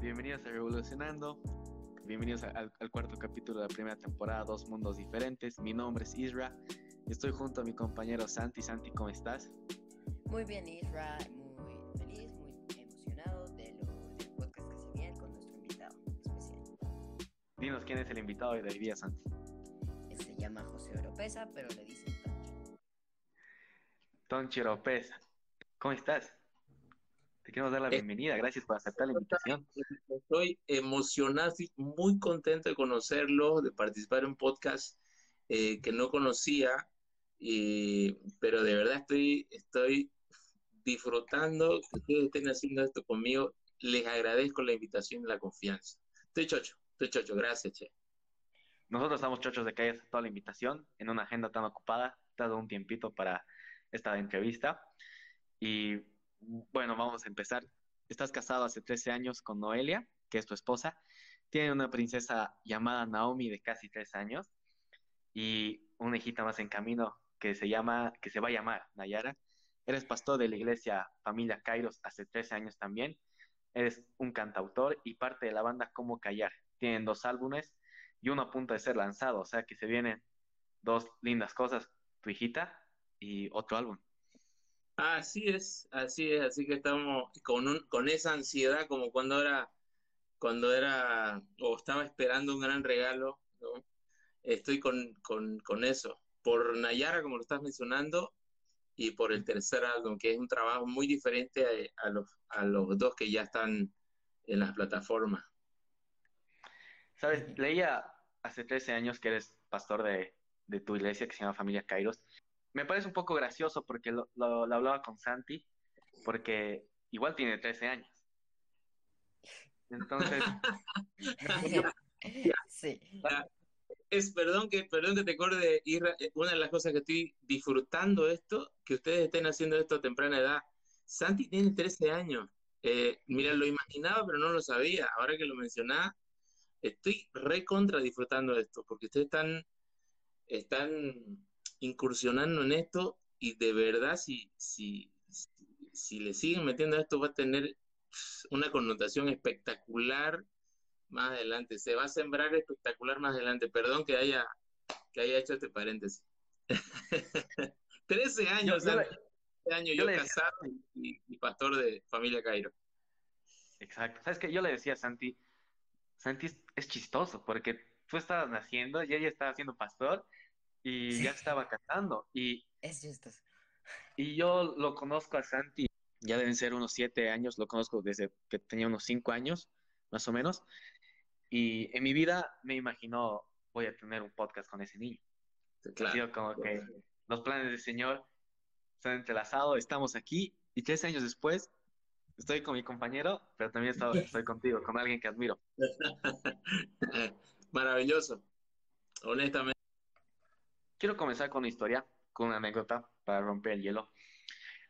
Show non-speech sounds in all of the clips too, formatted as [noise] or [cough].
Bienvenidos a Revolucionando. Bienvenidos al, al cuarto capítulo de la primera temporada, Dos Mundos Diferentes. Mi nombre es Isra. Estoy junto a mi compañero Santi. Santi, ¿cómo estás? Muy bien, Isra. Muy feliz, muy emocionado de lo, del podcast que se viene con nuestro invitado especial. Dinos quién es el invitado de hoy día, Santi. Se llama José Oropesa, pero le dicen Tonchi. Tonchi Oropesa. ¿Cómo estás? Te queremos dar la bienvenida. Gracias por aceptar la invitación. Estoy emocionado, estoy muy contento de conocerlo, de participar en un podcast eh, que no conocía, y- pero de verdad estoy, estoy disfrutando que ustedes estén haciendo esto conmigo. Les agradezco la invitación y la confianza. Estoy chocho, estoy chocho. Gracias, Che. Nosotros estamos chochos de que hayas aceptado la invitación en una agenda tan ocupada. Te has dado un tiempito para esta entrevista. Y bueno, vamos a empezar. Estás casado hace 13 años con Noelia, que es tu esposa. Tiene una princesa llamada Naomi de casi 3 años y una hijita más en camino que se llama, que se va a llamar Nayara. Eres pastor de la iglesia Familia Kairos hace 13 años también. Eres un cantautor y parte de la banda Cómo Callar. Tienen dos álbumes y uno a punto de ser lanzado, o sea que se vienen dos lindas cosas, tu hijita y otro álbum. Así es, así es, así que estamos con un, con esa ansiedad como cuando era, cuando era, o estaba esperando un gran regalo. Estoy con, con, con eso, por Nayara, como lo estás mencionando, y por el tercer álbum, que es un trabajo muy diferente a, a los, a los dos que ya están en las plataformas. Sabes, leía hace 13 años que eres pastor de, de tu iglesia que se llama Familia Kairos. Me parece un poco gracioso porque lo, lo- lo hablaba con Santi, porque igual tiene 13 años. Entonces, [laughs] Sí. Es, perdón que, perdón que te acorde, eh, una de las cosas que estoy disfrutando esto, que ustedes estén haciendo esto a temprana edad. Santi tiene 13 años. Eh, mira, lo imaginaba, pero no lo sabía. Ahora que lo mencionás, estoy recontra disfrutando de esto, porque ustedes están, están incursionando en esto y de verdad, si, si, si, si le siguen metiendo a esto, va a tener pss, una connotación espectacular más adelante. Se va a sembrar espectacular más adelante. Perdón que haya, que haya hecho este paréntesis. [laughs] 13 años, Yo- yo le- 13 años yo casado y, y pastor de familia Cairo. exacto. ¿Sabes qué? Yo le decía a Santi, Santi es, es chistoso porque tú estabas naciendo y ella estaba siendo pastor y Sí. ya estaba casando. Y Es. Y yo lo conozco a Santi, ya deben ser unos siete años, lo conozco desde que tenía unos cinco años, más o menos. Y en mi vida me imagino voy a tener un podcast con ese niño. Ha Claro. sido como que los planes del Señor se han entrelazado, estamos aquí y tres años después estoy con mi compañero, pero también estoy, estoy contigo, con alguien que admiro. [laughs] Maravilloso. Honestamente. Quiero comenzar con una historia, con una anécdota para romper el hielo.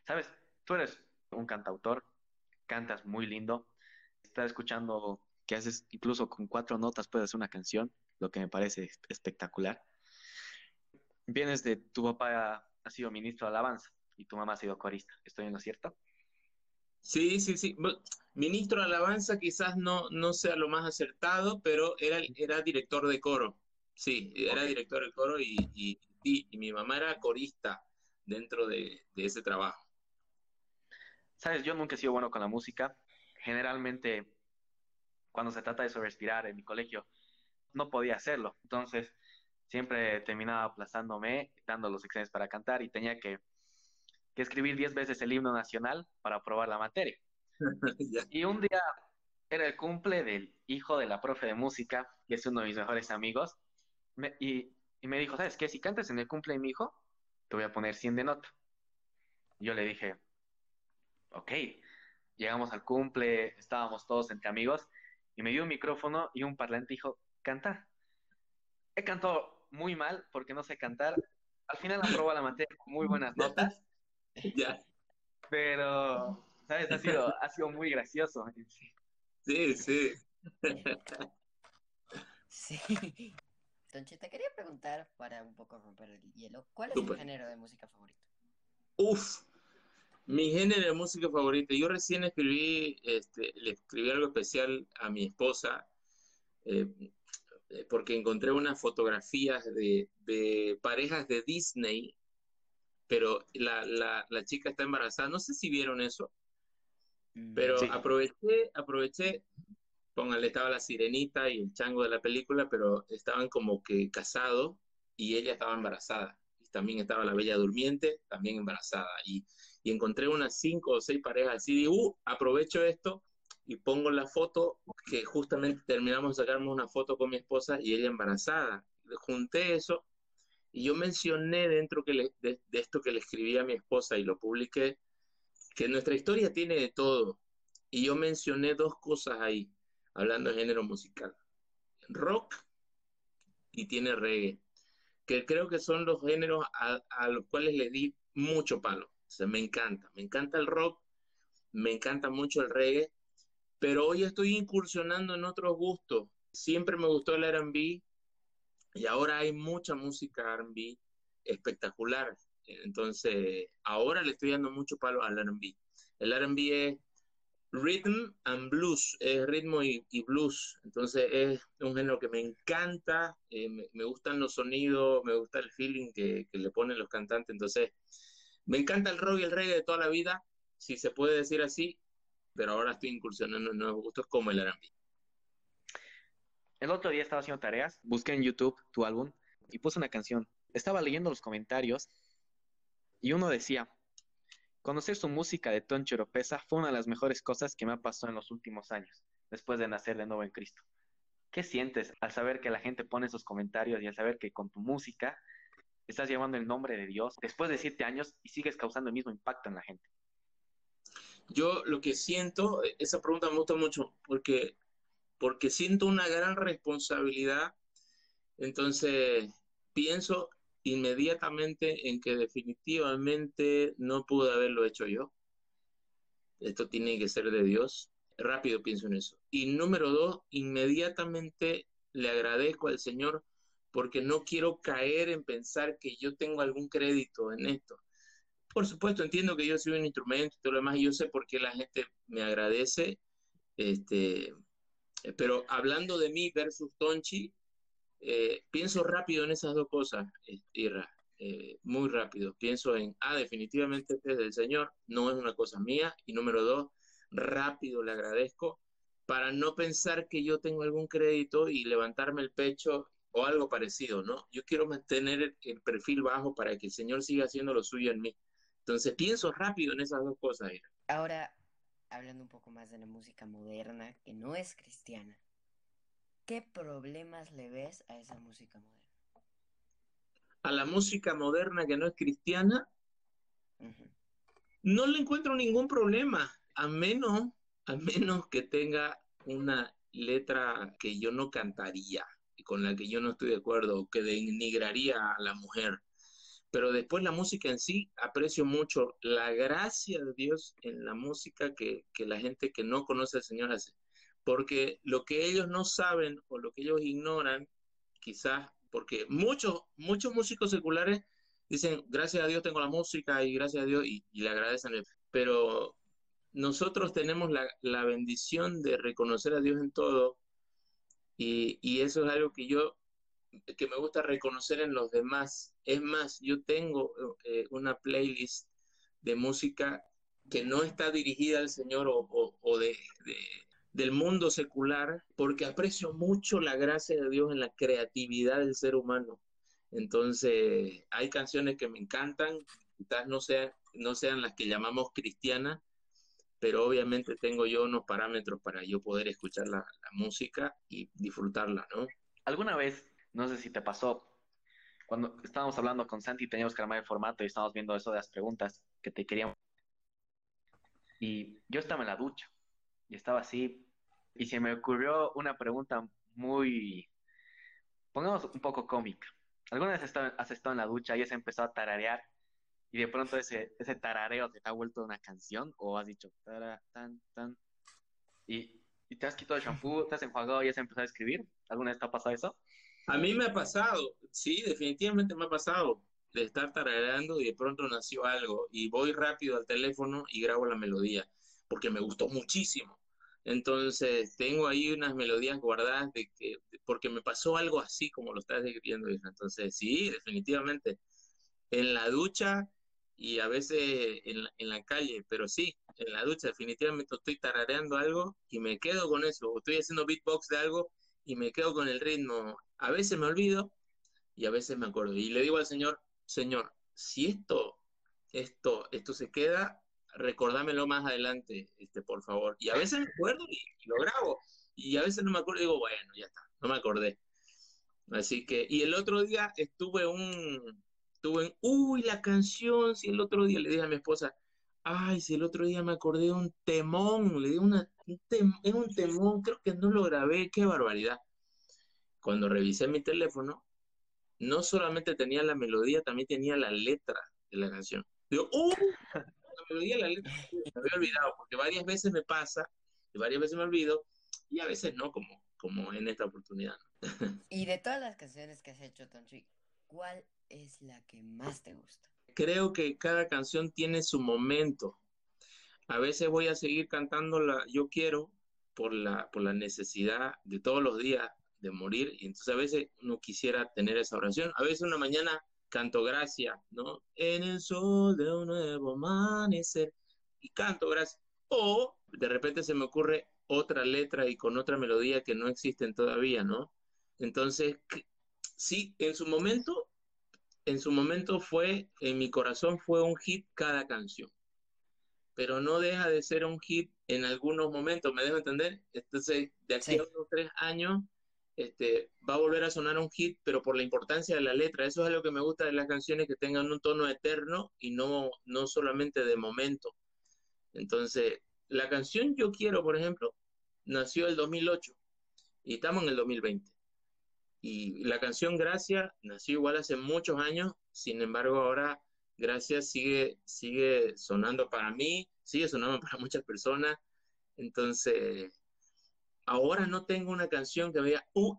Sabes, tú eres un cantautor, cantas muy lindo, estás escuchando que haces incluso con cuatro notas puedes hacer una canción, lo que me parece espectacular. Vienes de tu papá ha sido ministro de alabanza y tu mamá ha sido corista, ¿estoy en lo cierto? Sí, sí, sí. Ministro de Alabanza quizás no, no sea lo más acertado, pero era, era director de coro. Sí, era director de coro y, y, y- y mi mamá era corista dentro de, de ese trabajo. Sabes, yo nunca he sido bueno con la música. Generalmente, cuando se trata de eso respirar en mi colegio, no podía hacerlo. Entonces, siempre terminaba aplazándome, dando los exámenes para cantar y tenía que, que escribir 10 veces el himno nacional para aprobar la materia. [laughs] Y un día era el cumple del hijo de la profe de música, que es uno de mis mejores amigos, me- y, y me dijo, ¿sabes qué? Si cantas en el cumple de mi hijo, te voy a poner 100 de nota. Yo le dije, ok, llegamos al cumple, estábamos todos entre amigos, y me dio un micrófono y un parlante y dijo, cantar. He cantado muy mal porque no sé cantar. Al final aprobó la materia con muy buenas notas, [laughs] Ya. pero, ¿sabes? Ha sido, ha sido muy gracioso. Sí. Sí, sí. [laughs] [laughs] Sí. Tonchi, te quería preguntar, para un poco romper el hielo, ¿cuál es tu género de música favorito? Uf. Mi género de música favorita. Yo recién escribí, este, le escribí algo especial a mi esposa, eh, eh, porque encontré unas fotografías de, de parejas de Disney, pero la, la, la, chica está embarazada. No sé si vieron eso, mm, pero sí. aproveché, aproveché, póngale, estaba la sirenita y el chango de la película, pero estaban como que casados y ella estaba embarazada. Y también estaba la bella durmiente, también embarazada. Y y encontré unas cinco o seis parejas así, y uh, aprovecho esto y pongo la foto que justamente terminamos de sacarme una foto con mi esposa y ella embarazada. Junté eso y yo mencioné dentro que le, de, de, esto que le escribí a mi esposa y lo publiqué, que nuestra historia tiene de todo. Y yo mencioné dos cosas ahí, hablando de género musical. Rock y tiene reggae, que creo que son los géneros a, a los cuales le di mucho palo sea, me encanta, me encanta el rock, me encanta mucho el reggae, pero hoy estoy incursionando en otros gustos. Siempre me gustó el RB y ahora hay mucha música RB espectacular. Entonces, ahora le estoy dando mucho palo al RB. El RB es rhythm and blues, es ritmo y, blues. Entonces, es un género que me encanta, eh, me, gustan los sonidos, me gusta el feeling que, que le ponen los cantantes. Entonces, me encanta el rock y el reggae de toda la vida, si se puede decir así, pero ahora estoy incursionando en nuevos gustos como el R&B. El otro día estaba haciendo tareas, busqué en YouTube tu álbum y puse una canción. Estaba leyendo los comentarios y uno decía, conocer su música de Toncho Oropesa fue una de las mejores cosas que me ha pasado en los últimos años, después de nacer de nuevo en Cristo. ¿Qué sientes al saber que la gente pone esos comentarios y al saber que con tu música estás llevando el nombre de Dios después de siete años y sigues causando el mismo impacto en la gente? Yo lo que siento, esa pregunta me gusta mucho porque, porque siento una gran responsabilidad, entonces pienso inmediatamente en que definitivamente no pude haberlo hecho yo. Esto tiene que ser de Dios. Rápido pienso en eso. Y número dos, inmediatamente le agradezco al Señor porque no quiero caer en pensar que yo tengo algún crédito en esto. Por supuesto, entiendo que yo soy un instrumento y todo lo demás, y yo sé por qué la gente me agradece, este, pero hablando de mí versus Tonchi, eh, pienso rápido en esas dos cosas, Irra, eh, muy rápido. Pienso en, ah, definitivamente este es del Señor, no es una cosa mía, y número dos, rápido le agradezco para no pensar que yo tengo algún crédito y levantarme el pecho o algo parecido, ¿no? Yo quiero mantener el, perfil bajo para que el Señor siga haciendo lo suyo en mí. Entonces pienso rápido en esas dos cosas. Ahora, hablando un poco más de la música moderna, que no es cristiana, ¿qué problemas le ves a esa música moderna? A la música moderna que no es cristiana, uh -huh. no le encuentro ningún problema, a menos, a menos que tenga una letra que yo no cantaría con la que yo no estoy de acuerdo, que denigraría a la mujer. Pero después la música en sí, aprecio mucho la gracia de Dios en la música que, que la gente que no conoce al Señor hace. Porque lo que ellos no saben o lo que ellos ignoran, quizás, porque muchos, muchos músicos seculares dicen, gracias a Dios tengo la música y gracias a Dios, y, le agradecen. Pero nosotros tenemos la, la bendición de reconocer a Dios en todo y, y, eso es algo que yo, que me gusta reconocer en los demás. Es más, yo tengo eh, una playlist de música que no está dirigida al Señor o, o, de, del mundo secular, porque aprecio mucho la gracia de Dios en la creatividad del ser humano. Entonces, hay canciones que me encantan, quizás no, sea, no sean las que llamamos cristianas, pero obviamente tengo yo unos parámetros para yo poder escuchar la, la, música y disfrutarla, ¿no? ¿Alguna vez, no sé si te pasó, cuando estábamos hablando con Santi, teníamos que armar el formato y estábamos viendo eso de las preguntas que te queríamos... Y yo estaba en la ducha y estaba así y se me ocurrió una pregunta muy, pongamos un poco cómica. ¿Alguna vez has estado, en la ducha y has empezado a tararear y de pronto ese, ese tarareo te ha vuelto una canción o has dicho tara, tan, tan, y, y, te has quitado el shampoo, te has enjuagado y has empezado a escribir? ¿Alguna vez te ha pasado eso? A mí me ha pasado, sí, definitivamente me ha pasado. de estar tarareando y de pronto nació algo y voy rápido al teléfono y grabo la melodía porque me gustó muchísimo. Entonces, tengo ahí unas melodías guardadas de que, porque me pasó algo así como lo estás describiendo. Entonces, sí, definitivamente. En la ducha y a veces en la, en la calle, pero sí, en la ducha definitivamente estoy tarareando algo y me quedo con eso. Estoy haciendo beatbox de algo y me quedo con el ritmo. A veces me olvido y a veces me acuerdo. Y le digo al Señor, Señor, si esto, esto, esto se queda, recordámelo más adelante, este, por favor. Y a veces me acuerdo y, lo grabo. Y a veces no me acuerdo digo, bueno, ya está, no me acordé. Así que, y el otro día estuve un, estuve en, uy, la canción, si el otro día le dije a mi esposa, ay, si el otro día me acordé de un temón, le di una, un es un temón, creo que no lo grabé, qué barbaridad. Cuando revisé mi teléfono, no solamente tenía la melodía, también tenía la letra de la canción. Digo, ¡uh! Melodía la letra [laughs] me había olvidado, porque varias veces me pasa, y varias veces me olvido, y a veces no, como, como en esta oportunidad. [laughs] y de todas las canciones que has hecho, Tonchi, ¿cuál es la que más te gusta? Creo que cada canción tiene su momento. A veces voy a seguir cantando la Yo quiero por la, por la necesidad de todos los días de morir, y entonces a veces no quisiera tener esa oración. A veces una mañana canto gracia, ¿no? En el sol de un nuevo amanecer y canto gracia. O de repente se me ocurre otra letra y con otra melodía que no existen todavía, ¿no? Entonces, sí, en su momento, en su momento fue, en mi corazón fue un hit cada canción, pero no deja de ser un hit en algunos momentos, ¿me dejo entender? Entonces, de aquí a unos tres años, este, va a volver a sonar un hit, pero por la importancia de la letra. Eso es lo que me gusta de las canciones, que tengan un tono eterno y no, no solamente de momento. Entonces, la canción Yo Quiero, por ejemplo, nació el 2008 y estamos en el 2020. Y la canción Gracias nació igual hace muchos años, sin embargo ahora Gracias sigue, sigue sonando para mí, sigue sonando [laughs] para muchas personas. Entonces, ahora no tengo una canción que diga, uh,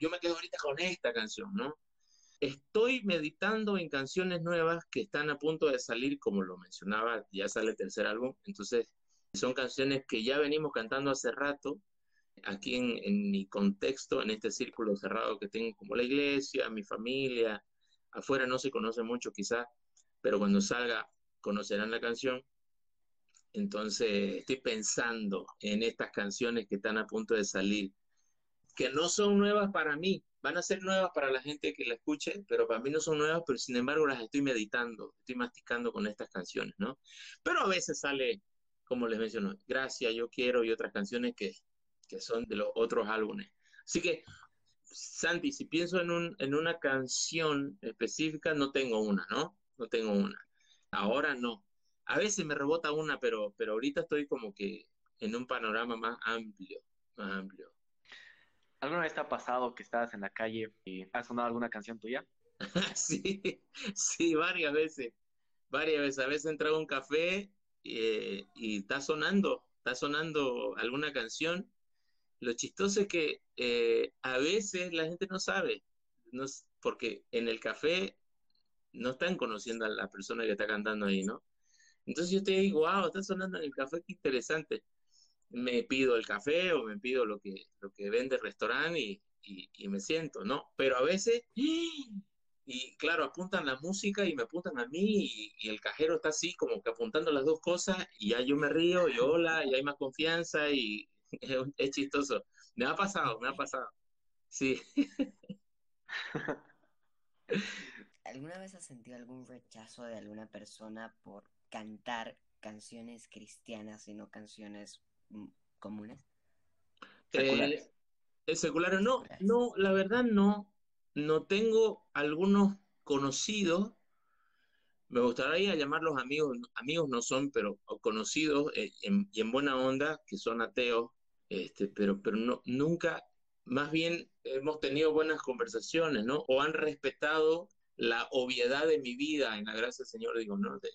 yo me quedo ahorita con esta canción, ¿no? Estoy meditando en canciones nuevas que están a punto de salir, como lo mencionaba, ya sale el tercer álbum, entonces son canciones que ya venimos cantando hace rato, aquí en, en mi contexto, en este círculo cerrado que tengo como la iglesia, mi familia, afuera no se conoce mucho quizá, pero cuando salga conocerán la canción. Entonces estoy pensando en estas canciones que están a punto de salir, que no son nuevas para mí, van a ser nuevas para la gente que la escuche, pero para mí no son nuevas, pero sin embargo las estoy meditando, estoy masticando con estas canciones, ¿no? Pero a veces sale, como les menciono, Gracias, Yo Quiero y otras canciones que, que son de los otros álbumes. Así que, Santi, si pienso en, un, en una canción específica, no tengo una, ¿no? No tengo una. Ahora no, a veces me rebota una, pero, pero ahorita estoy como que en un panorama más amplio, más amplio. ¿Alguna vez te ha pasado que estabas en la calle y ha sonado alguna canción tuya? [laughs] sí, sí, varias veces, varias veces. A veces entrado a un café eh, y está sonando, está sonando alguna canción. Lo chistoso es que eh, a veces la gente no sabe, no, porque en el café no están conociendo a la persona que está cantando ahí, ¿no? Entonces yo estoy ahí, wow, está sonando en el café, qué interesante. Me pido el café o me pido lo que, lo que vende el restaurante y, y, me siento, ¿no? Pero a veces, [gasps] y claro, apuntan la música y me apuntan a mí y, el cajero está así como que apuntando las dos cosas y ya yo me río y hola y hay más confianza y es, [laughs] es chistoso. Me ha pasado, me ha pasado. Sí. [laughs] ¿Alguna vez has sentido algún rechazo de alguna persona por cantar canciones cristianas y no canciones mm, comunes? Eh, secular no, no, la verdad no. No tengo algunos conocidos, me gustaría llamarlos amigos, amigos no son, pero conocidos eh, y en buena onda, que son ateos, este, pero, pero no, nunca, más bien hemos tenido buenas conversaciones, ¿no? O han respetado la obviedad de mi vida en la gracia del Señor, digo, no, de,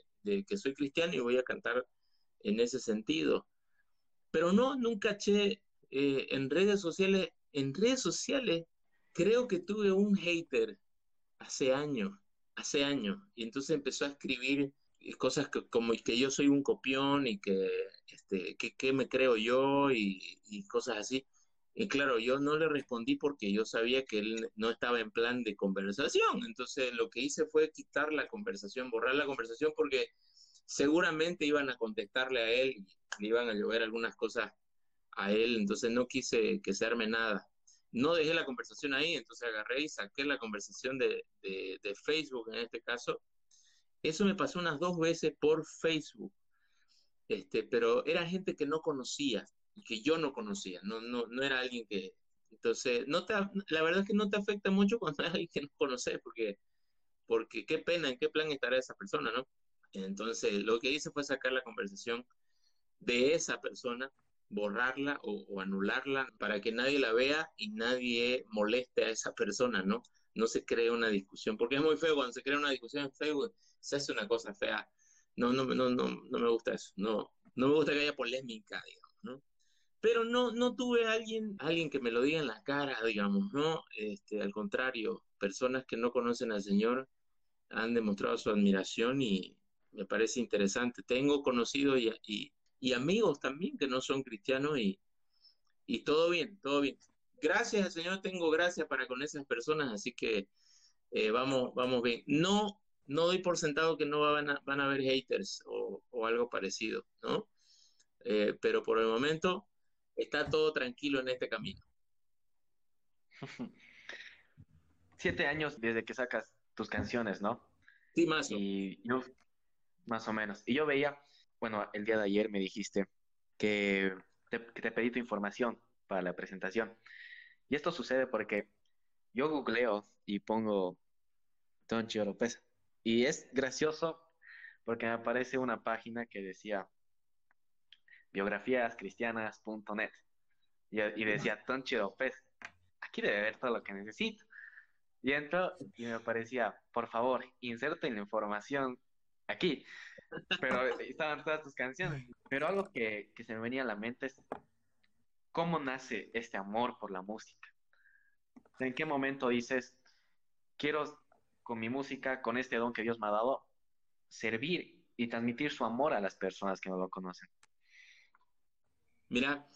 que soy cristiano y voy a cantar en ese sentido. Pero no, nunca eché eh, en redes sociales, en redes sociales creo que tuve un hater hace años, hace años, y entonces empezó a escribir cosas como que yo soy un copión y que, este, que, me creo yo y, y, cosas así. Y claro, yo no le respondí porque yo sabía que él no estaba en plan de conversación. Entonces lo que hice fue quitar la conversación, borrar la conversación porque seguramente iban a contestarle a él, le iban a llover algunas cosas a él, entonces no quise que se arme nada. No dejé la conversación ahí, entonces agarré y saqué la conversación de, de, Facebook en este caso. Eso me pasó unas dos veces por Facebook, este, pero era gente que no conocía y que yo no conocía, no, no, no era alguien que... Entonces, no te, la verdad es que no te afecta mucho [laughs] cuando hay alguien que no conoces, porque, porque qué pena, en qué plan estará esa persona, ¿no? Entonces, lo que hice fue sacar la conversación de esa persona, borrarla o, anularla para que nadie la vea y nadie moleste a esa persona, ¿no? No se cree una discusión, porque es muy feo cuando se crea una discusión en Facebook, se hace una cosa fea. No, no, no, no, no me gusta eso. No, no me gusta que haya polémica, digamos, ¿no? Pero no, no tuve alguien, alguien que me lo diga en la cara, digamos, ¿no? Este, al contrario, personas que no conocen al Señor han demostrado su admiración y, me parece interesante. Tengo conocidos y, y, amigos también que no son cristianos y, y todo bien, todo bien. Gracias al Señor tengo gracias para con esas personas, así que eh, vamos, vamos bien. No, no doy por sentado que no van a, van a haber haters o, o algo parecido, ¿no? Eh, pero por el momento está todo tranquilo en este camino. [laughs] Siete años desde que sacas tus canciones, ¿no? Sí, más. Y yo, más o menos. Y yo veía, bueno, el día de ayer me dijiste que te, pedí tu información para la presentación. Y esto sucede porque yo googleo y pongo Don López. Y es gracioso porque me aparece una página que decía biografíascristianas.net y, y decía Tonchi López. Aquí debe haber todo lo que necesito. Y entro y me aparecía, por favor, inserten la información aquí. Pero estaban todas tus canciones. Pero algo que, se me venía a la mente es cómo nace este amor por la música. ¿En qué momento dices, quiero con mi música, con este don que Dios me ha dado, servir y transmitir su amor a las personas que no lo conocen? Mira,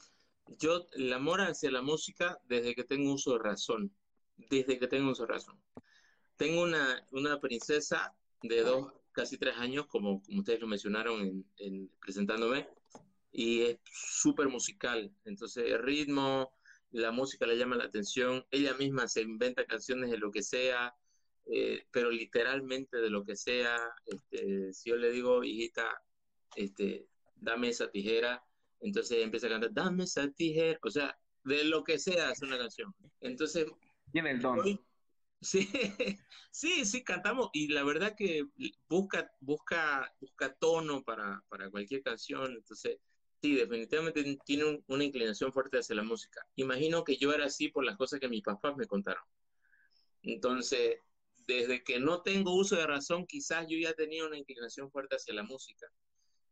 yo el amor hacia la música desde que tengo uso de razón, desde que tengo uso de razón. Tengo una, una princesa de dos casi tres años, como, como ustedes lo mencionaron en, presentándome, y es súper musical. Entonces, el ritmo, la música le llama la atención. Ella misma se inventa canciones de lo que sea, eh, pero literalmente de lo que sea. Este, si yo le digo, hijita, este, dame esa tijera, entonces ella empieza a cantar, dame esa tijera, o sea, de lo que sea es una canción. Entonces, tiene el don. Sí, [laughs] sí, sí, cantamos y la verdad que busca, busca, busca tono para, cualquier canción, entonces sí, definitivamente tiene una inclinación fuerte hacia la música. Imagino que yo era así por las cosas que mis papás me contaron. Entonces, desde que no tengo uso de razón, quizás yo ya tenía una inclinación fuerte hacia la música.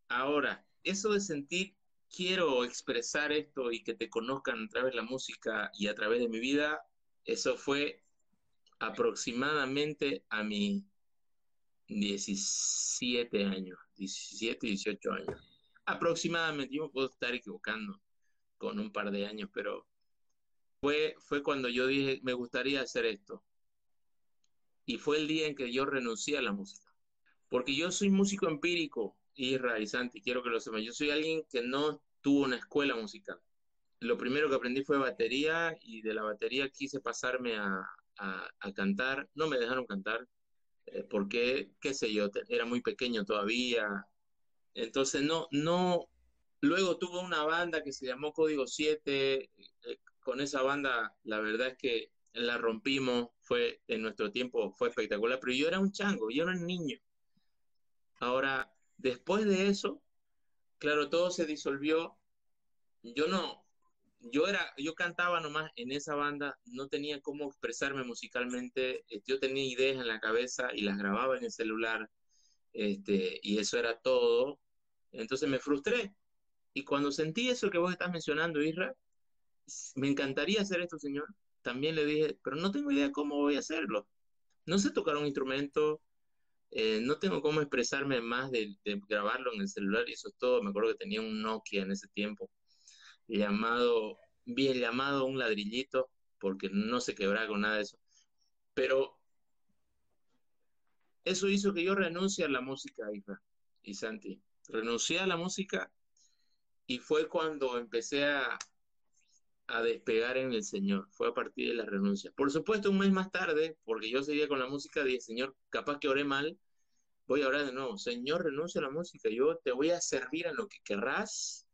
Ahora, eso de sentir, quiero expresar esto y que te conozcan a través de la música y a través de mi vida, eso fue aproximadamente a mis 17 años, 17, 18 años. Aproximadamente, yo me puedo estar equivocando con un par de años, pero fue, fue cuando yo dije, me gustaría hacer esto. Y fue el día en que yo renuncié a la música. Porque yo soy músico empírico, Isra y Santi, quiero que lo sepan. Yo soy alguien que no tuvo una escuela musical. Lo primero que aprendí fue batería y de la batería quise pasarme a, a, cantar, no me dejaron cantar, eh, porque, qué sé yo, era muy pequeño todavía. Entonces, no, no, luego tuve una banda que se llamó Código 7, eh, con esa banda, la verdad es que la rompimos, fue, en nuestro tiempo fue espectacular, pero yo era un chango, yo era un niño. Ahora, después de eso, claro, todo se disolvió. Yo no, yo era, yo cantaba nomás en esa banda, no tenía cómo expresarme musicalmente, eh, yo tenía ideas en la cabeza y las grababa en el celular, este, y eso era todo. Entonces me frustré. Y cuando sentí eso que vos estás mencionando, Isra, me encantaría hacer esto, señor. También le dije, pero no tengo idea cómo voy a hacerlo. No sé tocar un instrumento, Eh, no tengo cómo expresarme más de, grabarlo en el celular y eso es todo. Me acuerdo que tenía un Nokia en ese tiempo, llamado, bien llamado un ladrillito, porque no se quebraba con nada de eso. Pero eso hizo que yo renuncie a la música, hija y Santi. Renuncié a la música y fue cuando empecé a, a despegar en el Señor. Fue a partir de la renuncia. Por supuesto, un mes más tarde, porque yo seguía con la música, dije, Señor, capaz que oré mal, voy a orar de nuevo. Señor, renuncio a la música. Yo te voy a servir en lo que querrás,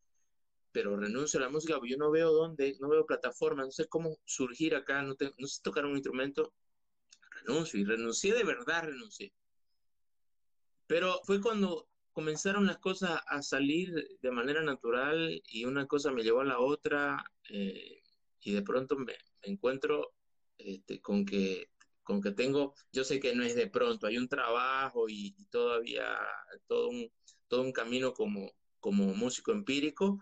pero renuncio a la música porque yo no veo dónde, no veo plataforma, no sé cómo surgir acá, no, no sé tocar un instrumento. Renuncio y renuncié de verdad, renuncié. Pero fue cuando comenzaron las cosas a salir de manera natural y una cosa me llevó a la otra eh, y de pronto me, encuentro este, con que con que tengo, yo sé que no es de pronto, hay un trabajo y, todavía todo un, todo un camino como, como músico empírico,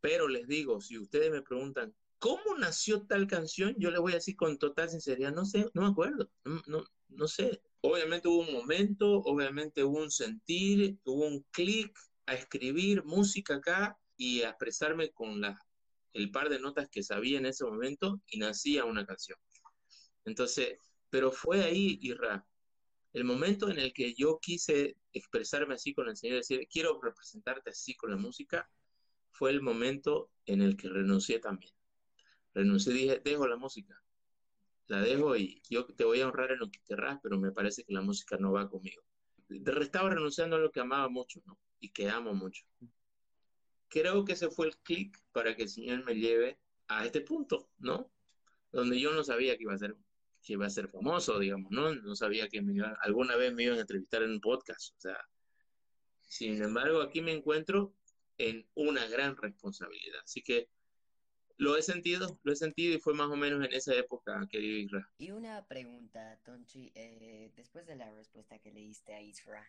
pero les digo, si ustedes me preguntan, ¿cómo nació tal canción? Yo les voy a decir con total sinceridad, no sé, no me acuerdo, no, no sé, Obviamente hubo un momento, obviamente hubo un sentir, hubo un clic a escribir música acá y a expresarme con la, el par de notas que sabía en ese momento y nacía una canción. Entonces, pero fue ahí, Irra, el momento en el que yo quise expresarme así con el Señor, decir, quiero representarte así con la música, fue el momento en el que renuncié también. Renuncié, dije, dejo la música la dejo y yo te voy a honrar en lo que querrás, pero me parece que la música no va conmigo. Estaba renunciando a lo que amaba mucho, ¿no? Y que amo mucho. Creo que ese fue el clic para que el Señor me lleve a este punto, ¿no? Donde yo no sabía que iba a ser, que iba a ser famoso, digamos, ¿no? No sabía que me alguna vez me iban a entrevistar en un podcast, o sea. Sin embargo, aquí me encuentro en una gran responsabilidad. Así que lo he sentido, lo he sentido y fue más o menos en esa época, querido Isra. Y una pregunta, Tonchi, eh, después de la respuesta que le diste a Isra,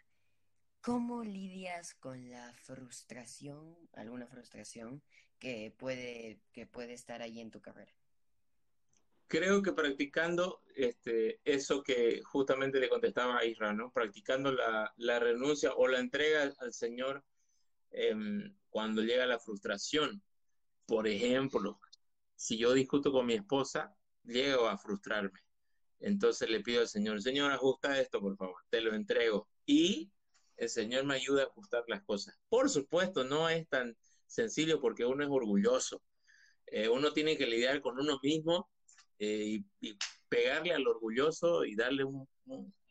¿cómo lidias con la frustración, alguna frustración que puede, que puede estar ahí en tu carrera? Creo que practicando este, eso que justamente le contestaba a Isra, ¿no? Practicando la, la renuncia o la entrega al Señor em, cuando llega la frustración por ejemplo, si yo discuto con mi esposa, llego a frustrarme. Entonces le pido al Señor, Señor, ajusta esto, por favor, te lo entrego. Y el Señor me ayuda a ajustar las cosas. Por supuesto, no es tan sencillo porque uno es orgulloso. Eh, uno tiene que lidiar con uno mismo eh, y, pegarle al orgulloso y darle un,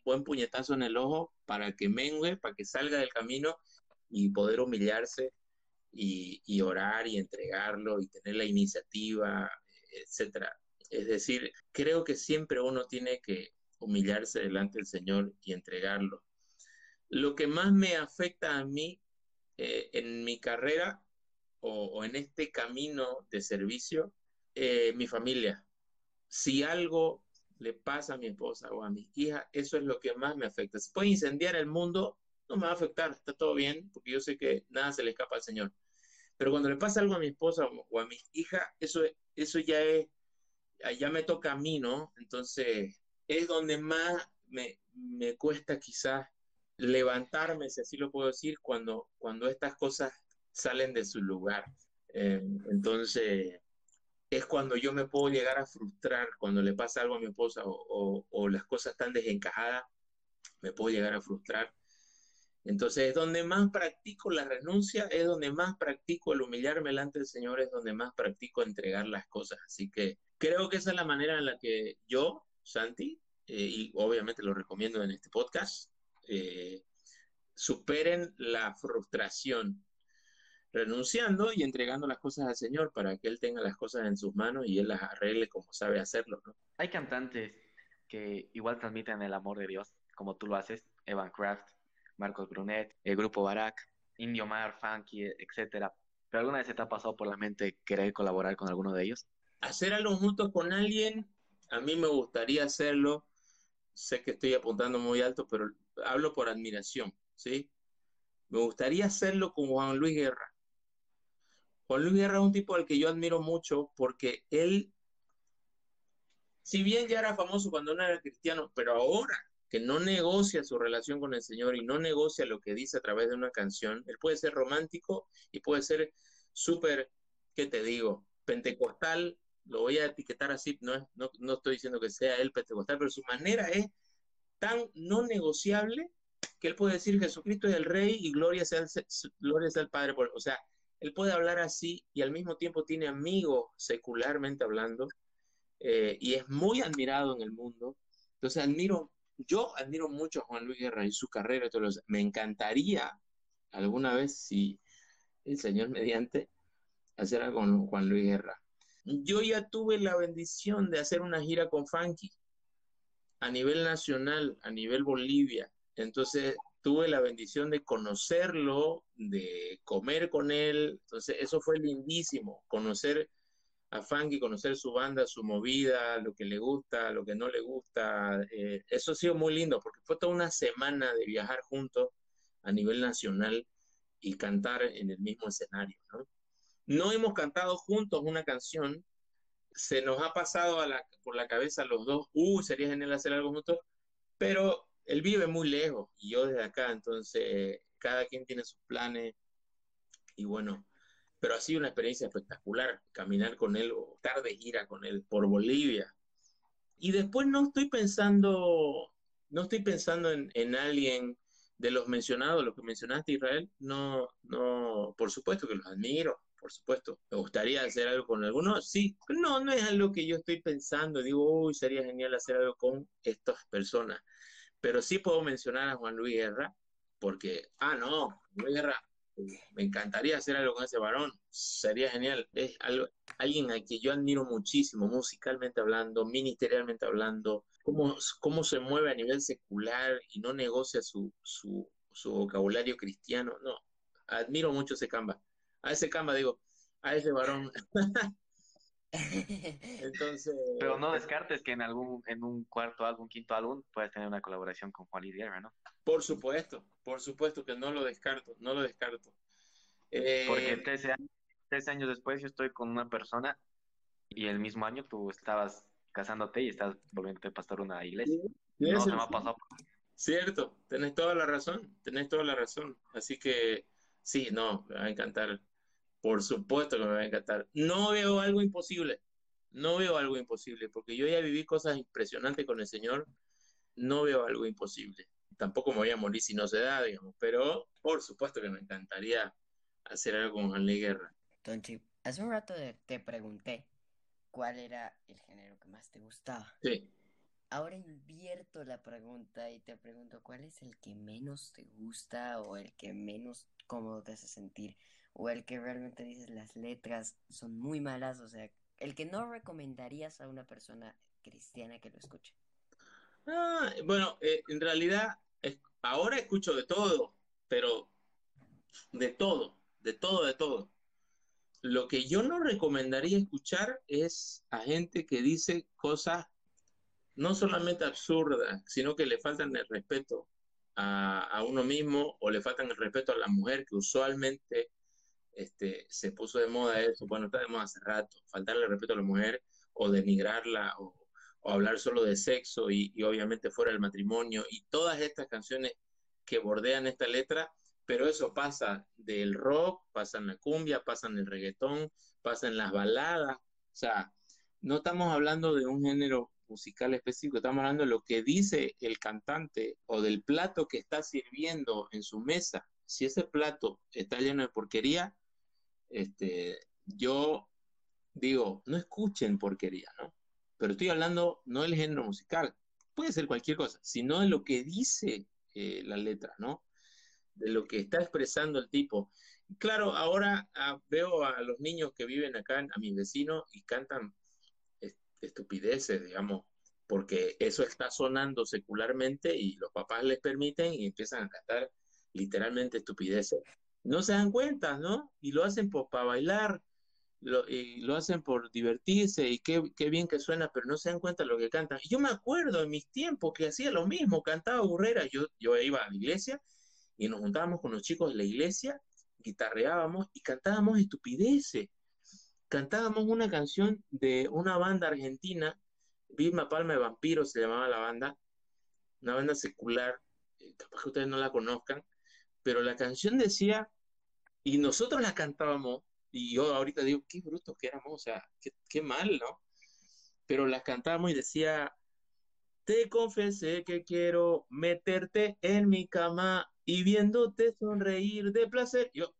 buen puñetazo en el ojo para que mengue, para que salga del camino y poder humillarse y, orar y entregarlo y tener la iniciativa, etcétera. Es decir, creo que siempre uno tiene que humillarse delante del Señor y entregarlo. Lo que más me afecta a mí eh, en mi carrera o, en este camino de servicio, eh, mi familia. Si algo le pasa a mi esposa o a mi hija, eso es lo que más me afecta. Si puede incendiar el mundo, no me va a afectar, está todo bien, porque yo sé que nada se le escapa al Señor. Pero cuando le pasa algo a mi esposa o a mi hija, eso, eso ya es, ya me toca a mí, ¿no? Entonces, es donde más me, me cuesta quizás levantarme, si así lo puedo decir, cuando, cuando estas cosas salen de su lugar. Eh, entonces, es cuando yo me puedo llegar a frustrar, cuando le pasa algo a mi esposa o, o las cosas están desencajadas, me puedo llegar a frustrar entonces es donde más practico la renuncia, es donde más practico el humillarme delante del Señor, es donde más practico entregar las cosas. Así que creo que esa es la manera en la que yo, Santi, eh, y obviamente lo recomiendo en este podcast, eh, superen la frustración, renunciando y entregando las cosas al Señor para que Él tenga las cosas en sus manos y Él las arregle como sabe hacerlo. Hay cantantes que igual transmiten el amor de Dios, como tú lo haces, Evan Craft, Marcos Brunet, el grupo Barak, Indio Mar, Funky, etcétera. ¿Pero alguna vez se te ha pasado por la mente querer colaborar con alguno de ellos? Hacer algo junto con alguien, a mí me gustaría hacerlo. Sé que estoy apuntando muy alto, pero hablo por admiración, ¿sí? Me gustaría hacerlo con Juan Luis Guerra. Juan Luis Guerra es un tipo al que yo admiro mucho porque él, si bien ya era famoso cuando no era cristiano, pero ahora que no negocia su relación con el Señor y no negocia lo que dice a través de una canción, él puede ser romántico y puede ser súper, ¿qué te digo? Pentecostal, lo voy a etiquetar así, no, no, no estoy diciendo que sea él pentecostal, pero su manera es tan no negociable que él puede decir Jesucristo es el Rey y gloria sea el, Padre. O sea, él puede hablar así y al mismo tiempo tiene amigos secularmente hablando eh, y es muy admirado en el mundo. Entonces admiro, yo admiro mucho a Juan Luis Guerra y su carrera y Me encantaría alguna vez, si el Señor mediante, hacer algo con Juan Luis Guerra. Yo ya tuve la bendición de hacer una gira con Funky a nivel nacional, a nivel Bolivia. Entonces tuve la bendición de conocerlo, de comer con él. Entonces eso fue lindísimo, conocer a Funky, conocer su banda, su movida, lo que le gusta, lo que no le gusta. Eh, eso ha sido muy lindo porque fue toda una semana de viajar juntos a nivel nacional y cantar en el mismo escenario. ¿no? hemos cantado juntos una canción, se nos ha pasado por la cabeza los dos, uh, sería genial hacer algo juntos, pero él vive muy lejos y yo desde acá, entonces cada quien tiene sus planes y bueno, pero ha sido una experiencia espectacular caminar con él o estar de gira con él por Bolivia. Y después no estoy pensando, no estoy pensando en, en alguien de los mencionados, los que mencionaste, Israel, no, no, por supuesto que los admiro, por supuesto. ¿Me gustaría hacer algo con alguno? Sí, no, no es algo que yo estoy pensando, digo, uy, sería genial hacer algo con estas personas. Pero sí puedo mencionar a Juan Luis Guerra, porque, ah, no, Luis Guerra, me encantaría hacer algo con ese varón, sería genial. Es algo, alguien a quien yo admiro muchísimo, musicalmente hablando, ministerialmente hablando, cómo, cómo se mueve a nivel secular y no negocia su, su, su vocabulario cristiano. No, admiro mucho ese Camba a ese cama, digo, a ese varón. [laughs] Entonces. Pero no descartes que en algún, en un cuarto álbum, quinto álbum, puedes tener una colaboración con Juan Guerra, ¿no? Por supuesto, por supuesto que no lo descarto, no lo descarto. Eh, Porque 13 años, años después yo estoy con una persona y el mismo año tú estabas casándote y estás volviendo a pastor una iglesia. no se me ha pasado. Cierto, tenés toda la razón, tenés toda la razón. Así que sí, no, me va a encantar por supuesto que me va a encantar. No veo algo imposible. No veo algo imposible, porque yo ya viví cosas impresionantes con el Señor. No veo algo imposible. Tampoco me voy a morir si no se da, digamos. Pero por supuesto que me encantaría hacer algo con Juan Guerra. Tonchi, hace un rato te pregunté cuál era el género que más te gustaba. Sí. Ahora invierto la pregunta y te pregunto cuál es el que menos te gusta o el que menos cómodo te hace sentir o el que realmente dices las letras son muy malas, o sea, el que no recomendarías a una persona cristiana que lo escuche? Ah, bueno, eh, en realidad ahora escucho de todo, pero de todo, de todo, de todo. Lo que yo no recomendaría escuchar es a gente que dice cosas no solamente absurdas, sino que le faltan el respeto a, a, uno mismo o le faltan el respeto a la mujer, que usualmente este, se puso de moda eso, bueno, está hace rato, faltarle respeto a la mujer o denigrarla o, hablar solo de sexo y, obviamente fuera del matrimonio y todas estas canciones que bordean esta letra, pero eso pasa del rock, pasa en la cumbia, pasa en el reggaetón, pasa en las baladas, o sea, no estamos hablando de un género musical específico, estamos hablando de lo que dice el cantante o del plato que está sirviendo en su mesa. Si ese plato está lleno de porquería, este, yo digo, no escuchen porquería, ¿no? Pero estoy hablando no del género musical, puede ser cualquier cosa, sino de lo que dice eh, la letra, ¿no? De lo que está expresando el tipo. Claro, ahora ah, veo a los niños que viven acá, a mis vecinos, y cantan estupideces, digamos, porque eso está sonando secularmente y los papás les permiten y empiezan a cantar literalmente estupideces no se dan cuenta, ¿no? Y lo hacen para bailar, lo, y lo hacen por divertirse y qué, qué, bien que suena, pero no se dan cuenta de lo que cantan. Y yo me acuerdo en mis tiempos que hacía lo mismo, cantaba burrera, yo, yo iba a la iglesia y nos juntábamos con los chicos de la iglesia, guitarreábamos y cantábamos estupideces. Cantábamos una canción de una banda argentina, Vilma Palma de Vampiros se llamaba la banda, una banda secular, eh, capaz que ustedes no la conozcan, pero la canción decía, y nosotros la cantábamos, y yo ahorita digo, qué brutos que éramos, o sea, qué, qué mal, ¿no? Pero la cantábamos y decía, te confesé que quiero meterte en mi cama y viéndote sonreír de placer. Yo,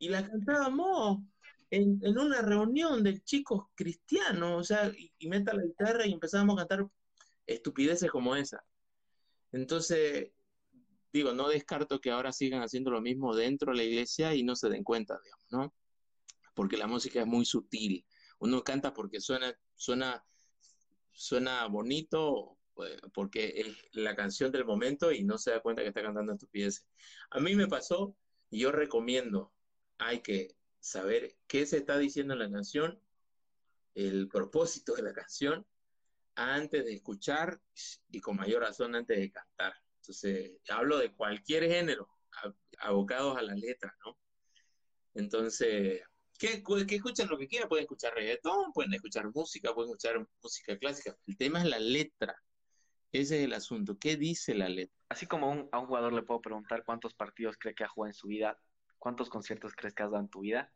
y la cantábamos en, en una reunión de chicos cristianos, o sea, y, y meta la guitarra y empezábamos a cantar estupideces como esa. Entonces, digo, no descarto que ahora sigan haciendo lo mismo dentro de la iglesia y no se den cuenta, digamos, ¿no? Porque la música es muy sutil. Uno canta porque suena, suena, suena bonito, porque es la canción del momento y no se da cuenta que está cantando estupideces. A mí me pasó, y yo recomiendo, hay que saber qué se está diciendo en la canción, el propósito de la canción, antes de escuchar y con mayor razón antes de cantar. Entonces, hablo de cualquier género, abocados a la letra, ¿no? Entonces, que, que escuchen lo que quieran, pueden escuchar reggaetón, pueden escuchar música, pueden escuchar música clásica. El tema es la letra. Ese es el asunto. ¿Qué dice la letra? Así como un, a un jugador le puedo preguntar cuántos partidos cree que ha jugado en su vida, cuántos conciertos crees que has dado en tu vida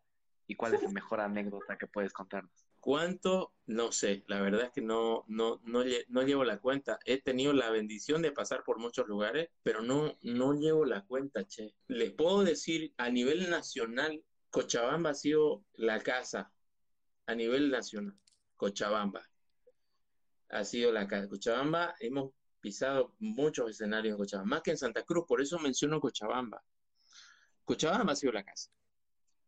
y cuál es la [laughs] mejor anécdota que puedes contarnos. ¿Cuánto? No sé, la verdad es que no, no, no, no, llevo la cuenta. He tenido la bendición de pasar por muchos lugares, pero no, no llevo la cuenta, che. Les puedo decir, a nivel nacional, Cochabamba ha sido la casa, a nivel nacional, Cochabamba. Ha sido la casa. Cochabamba, hemos pisado muchos escenarios en Cochabamba, más que en Santa Cruz, por eso menciono Cochabamba. Cochabamba ha sido la casa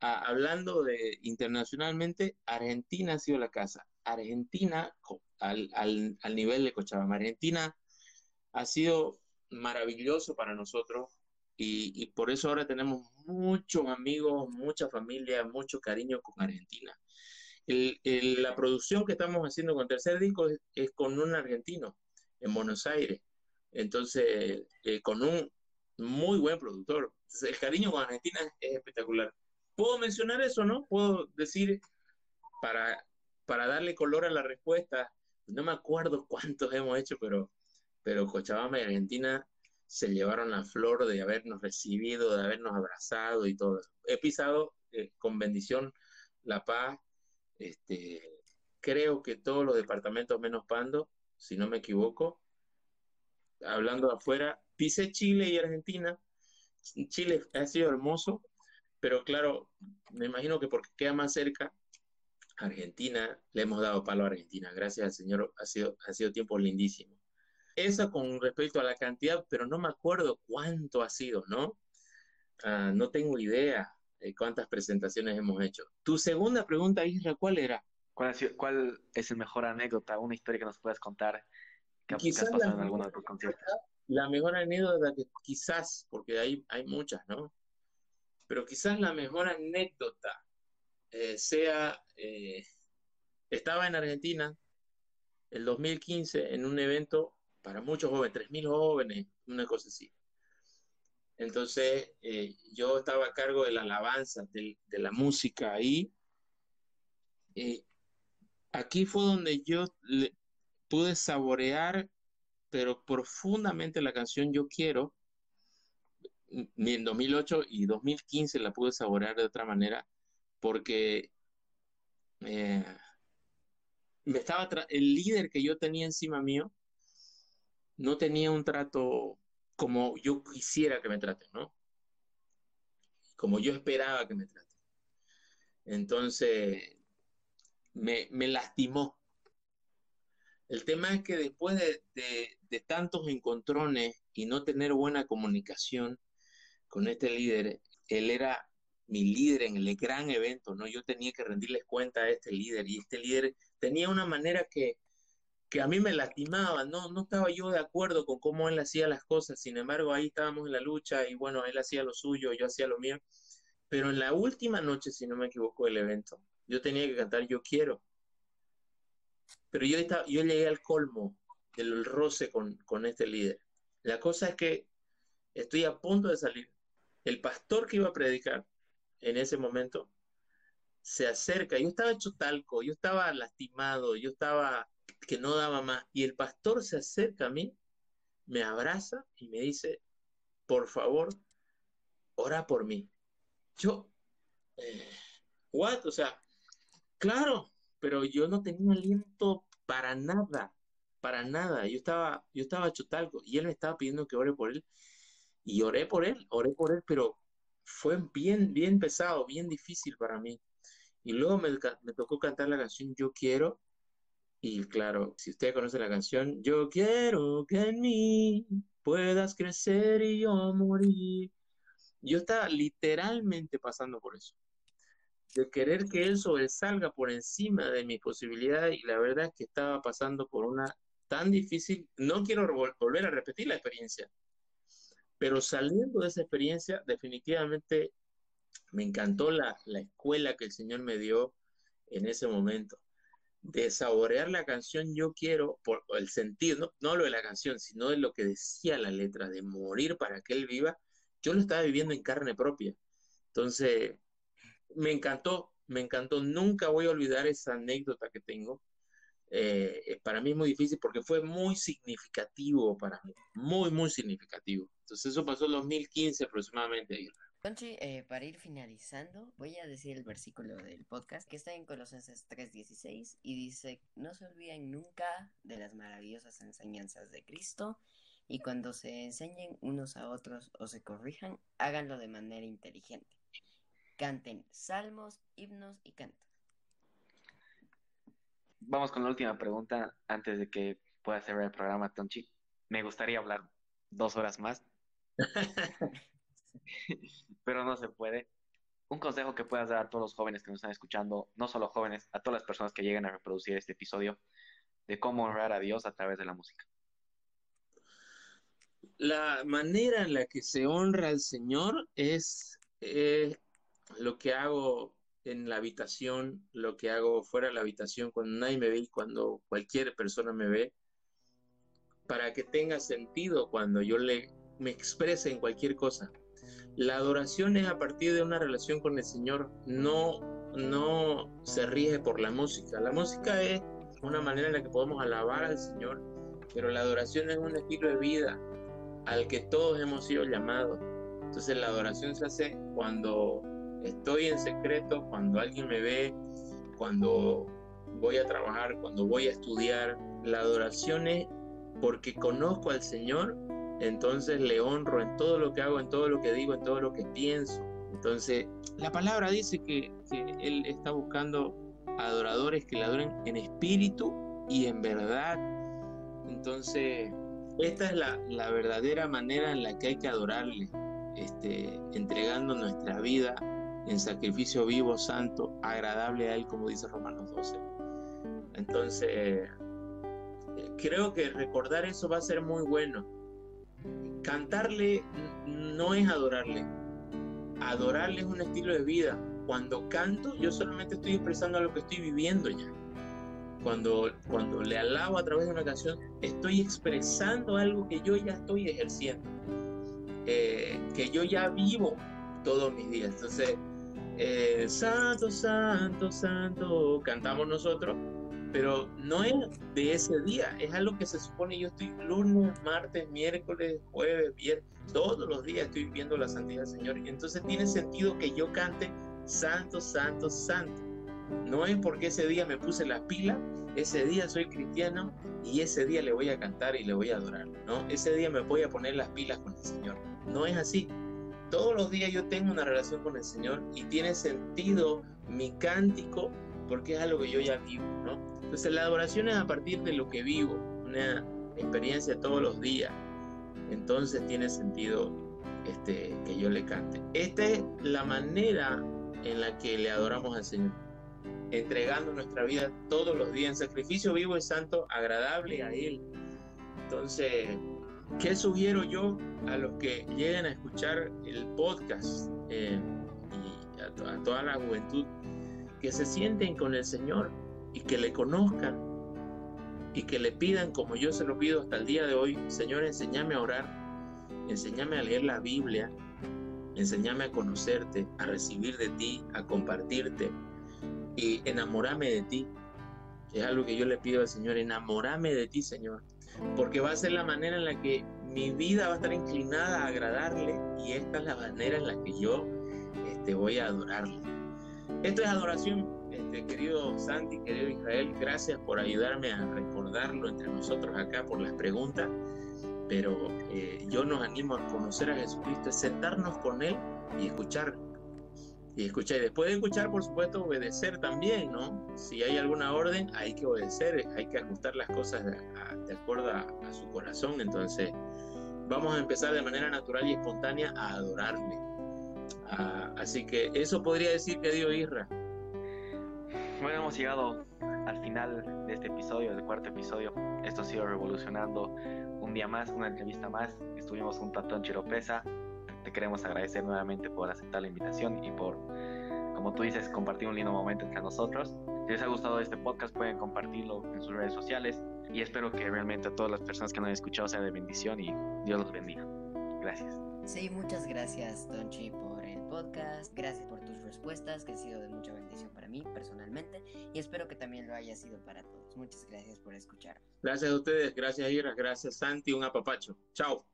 hablando de internacionalmente, Argentina ha sido la casa. Argentina, al, al, al nivel de Cochabamba, Argentina ha sido maravilloso para nosotros y, y, por eso ahora tenemos muchos amigos, mucha familia, mucho cariño con Argentina. El, el, la producción que estamos haciendo con Tercer Disco es, es con un argentino en Buenos Aires. Entonces, eh, con un muy buen productor. Entonces, el cariño con Argentina es espectacular. Puedo mencionar eso, ¿no? Puedo decir, para, para darle color a la respuesta, no me acuerdo cuántos hemos hecho, pero, pero Cochabamba y Argentina se llevaron la flor de habernos recibido, de habernos abrazado y todo. He pisado eh, con bendición La Paz, este, creo que todos los departamentos menos Pando, si no me equivoco, hablando afuera, pisé Chile y Argentina. Chile ha sido hermoso, pero claro, me imagino que porque queda más cerca, Argentina, le hemos dado palo a Argentina, gracias al Señor, ha sido, ha sido tiempo lindísimo. Eso con respecto a la cantidad, pero no me acuerdo cuánto ha sido, ¿no? Uh, no tengo idea de cuántas presentaciones hemos hecho. Tu segunda pregunta, Isra, ¿cuál era? ¿Cuál, sido, ¿Cuál, es el mejor anécdota, una historia que nos puedas contar que, que has pasado en alguno de tus conciertos? La mejor anécdota que quizás, porque hay, hay muchas, ¿no? Pero quizás la mejor anécdota eh, sea, eh, estaba en Argentina el 2015 en un evento para muchos jóvenes, 3.000 jóvenes, una cosa así. Entonces eh, yo estaba a cargo de la alabanza, de, la música ahí. aquí fue donde yo pude saborear, pero profundamente la canción Yo Quiero, en 2008 y 2015 la pude saborear de otra manera porque eh, me estaba el líder que yo tenía encima mío no tenía un trato como yo quisiera que me traten, ¿no? Como yo esperaba que me traten. Entonces, me, me lastimó. El tema es que después de, de, de tantos encontrones y no tener buena comunicación, con este líder, él era mi líder en el gran evento, ¿no? Yo tenía que rendirles cuenta a este líder y este líder tenía una manera que, que a mí me lastimaba, ¿no? No estaba yo de acuerdo con cómo él hacía las cosas, sin embargo ahí estábamos en la lucha y bueno, él hacía lo suyo, yo hacía lo mío, pero en la última noche, si no me equivoco, del evento, yo tenía que cantar Yo quiero, pero yo, estaba, yo llegué al colmo del roce con, con este líder. La cosa es que estoy a punto de salir el pastor que iba a predicar en ese momento se acerca, yo estaba hecho talco, yo estaba lastimado, yo estaba que no daba más, y el pastor se acerca a mí me abraza y me dice, por favor, ora por mí. Yo, eh, ¿what? O sea, claro, pero yo no tenía aliento para nada, para nada. Yo estaba, yo estaba chutalco y él me estaba pidiendo que ore por él y oré por él, oré por él, pero fue bien, bien pesado, bien difícil para mí. Y luego me, tocó cantar la canción Yo quiero. Y claro, si usted conoce la canción, Yo quiero que en mí puedas crecer y yo morir. Yo estaba literalmente pasando por eso. De querer que él sobresalga por encima de mi posibilidad y la verdad es que estaba pasando por una tan difícil, no quiero volver a repetir la experiencia, pero saliendo de esa experiencia, definitivamente me encantó la, escuela que el Señor me dio en ese momento. De saborear la canción Yo quiero, por el sentido, no, no lo de la canción, sino de lo que decía la letra, de morir para que Él viva, yo lo estaba viviendo en carne propia. Entonces, me encantó, me encantó. Nunca voy a olvidar esa anécdota que tengo. Eh, para mí es muy difícil porque fue muy significativo para mí, muy, muy significativo. Entonces eso pasó en 2015 aproximadamente. Conchi, eh, para ir finalizando, voy a decir el versículo del podcast que está en Colosenses 3:16 y dice, no se olviden nunca de las maravillosas enseñanzas de Cristo y cuando se enseñen unos a otros o se corrijan, háganlo de manera inteligente. Canten salmos, himnos y cantos vamos con la última pregunta antes de que pueda cerrar el programa, Tonchi. Me gustaría hablar dos horas más, [laughs] pero no se puede. Un consejo que puedas dar a todos los jóvenes que nos están escuchando, no solo jóvenes, a todas las personas que lleguen a reproducir este episodio, de cómo honrar a Dios a través de la música. La manera en la que se honra al Señor es eh, lo que hago en la habitación, lo que hago fuera de la habitación cuando nadie me ve y cuando cualquier persona me ve, para que tenga sentido cuando yo le me exprese en cualquier cosa. La adoración es a partir de una relación con el Señor, no no se rige por la música. La música es una manera en la que podemos alabar al Señor, pero la adoración es un estilo de vida al que todos hemos sido llamados. Entonces la adoración se hace cuando estoy en secreto, cuando alguien me ve, cuando voy a trabajar, cuando voy a estudiar. La adoración es porque conozco al Señor, entonces le honro en todo lo que hago, en todo lo que digo, en todo lo que pienso. Entonces, la palabra dice que, Él está buscando adoradores que le adoren en espíritu y en verdad. Entonces, esta es la, verdadera manera en la que hay que adorarle, este, entregando nuestra vida en sacrificio vivo, santo, agradable a Él, como dice Romanos 12. Entonces, creo que recordar eso va a ser muy bueno. Cantarle no es adorarle. Adorarle es un estilo de vida. Cuando canto, yo solamente estoy expresando lo que estoy viviendo ya. Cuando, cuando le alabo a través de una canción, estoy expresando algo que yo ya estoy ejerciendo, eh, que yo ya vivo todos mis días. Entonces, eh, santo, santo, santo, cantamos nosotros, pero no es de ese día, es algo que se supone yo estoy lunes, martes, miércoles, jueves, viernes, todos los días estoy viviendo la santidad del Señor. Entonces tiene sentido que yo cante santo, santo, santo. No es porque ese día me puse la pila, ese día soy cristiano y ese día le voy a cantar y le voy a adorar, ¿no? Ese día me voy a poner las pilas con el Señor. No es así todos los días yo tengo una relación con el Señor y tiene sentido mi cántico porque es algo que yo ya vivo, ¿no? Entonces la adoración es a partir de lo que vivo, una experiencia todos los días. Entonces tiene sentido este, que yo le cante. Esta es la manera en la que le adoramos al Señor, entregando nuestra vida todos los días en sacrificio vivo y santo, agradable a Él. Entonces, ¿Qué sugiero yo a los que lleguen a escuchar el podcast eh, y a, toda la juventud? Que se sienten con el Señor y que le conozcan y que le pidan como yo se lo pido hasta el día de hoy, Señor, enséñame a orar, enséñame a leer la Biblia, enséñame a conocerte, a recibir de ti, a compartirte y enamorarme de ti. Es algo que yo le pido al Señor, enamorarme de ti, Señor porque va a ser la manera en la que mi vida va a estar inclinada a agradarle y esta es la manera en la que yo este, voy a adorarle. Esto es adoración, este, querido Santi, querido Israel, gracias por ayudarme a recordarlo entre nosotros acá por las preguntas, pero eh, yo nos animo a conocer a Jesucristo, es sentarnos con Él y escuchar. Y escuchar, y después de escuchar, por supuesto, obedecer también, ¿no? Si hay alguna orden, hay que obedecer, hay que ajustar las cosas de, acuerdo a, su corazón. Entonces, vamos a empezar de manera natural y espontánea a adorarle. Ah, así que eso podría decir que Dios Isra. Bueno, hemos llegado al final de este episodio, del cuarto episodio. Esto ha sido revolucionando un día más, una entrevista más. Estuvimos junto a Tonchi Chiropesa. Te queremos agradecer nuevamente por aceptar la invitación y por, como tú dices, compartir un lindo momento entre nosotros. Si les ha gustado este podcast, pueden compartirlo en sus redes sociales y espero que realmente a todas las personas que nos han escuchado sea de bendición y Dios los bendiga. Gracias. Sí, muchas gracias, Tonchi, por el podcast. Gracias por tus respuestas, que ha sido de mucha bendición para mí personalmente. Y espero que también lo haya sido para todos. Muchas gracias por escuchar. Gracias a ustedes, gracias Ira, gracias Santi, un apapacho. Chao.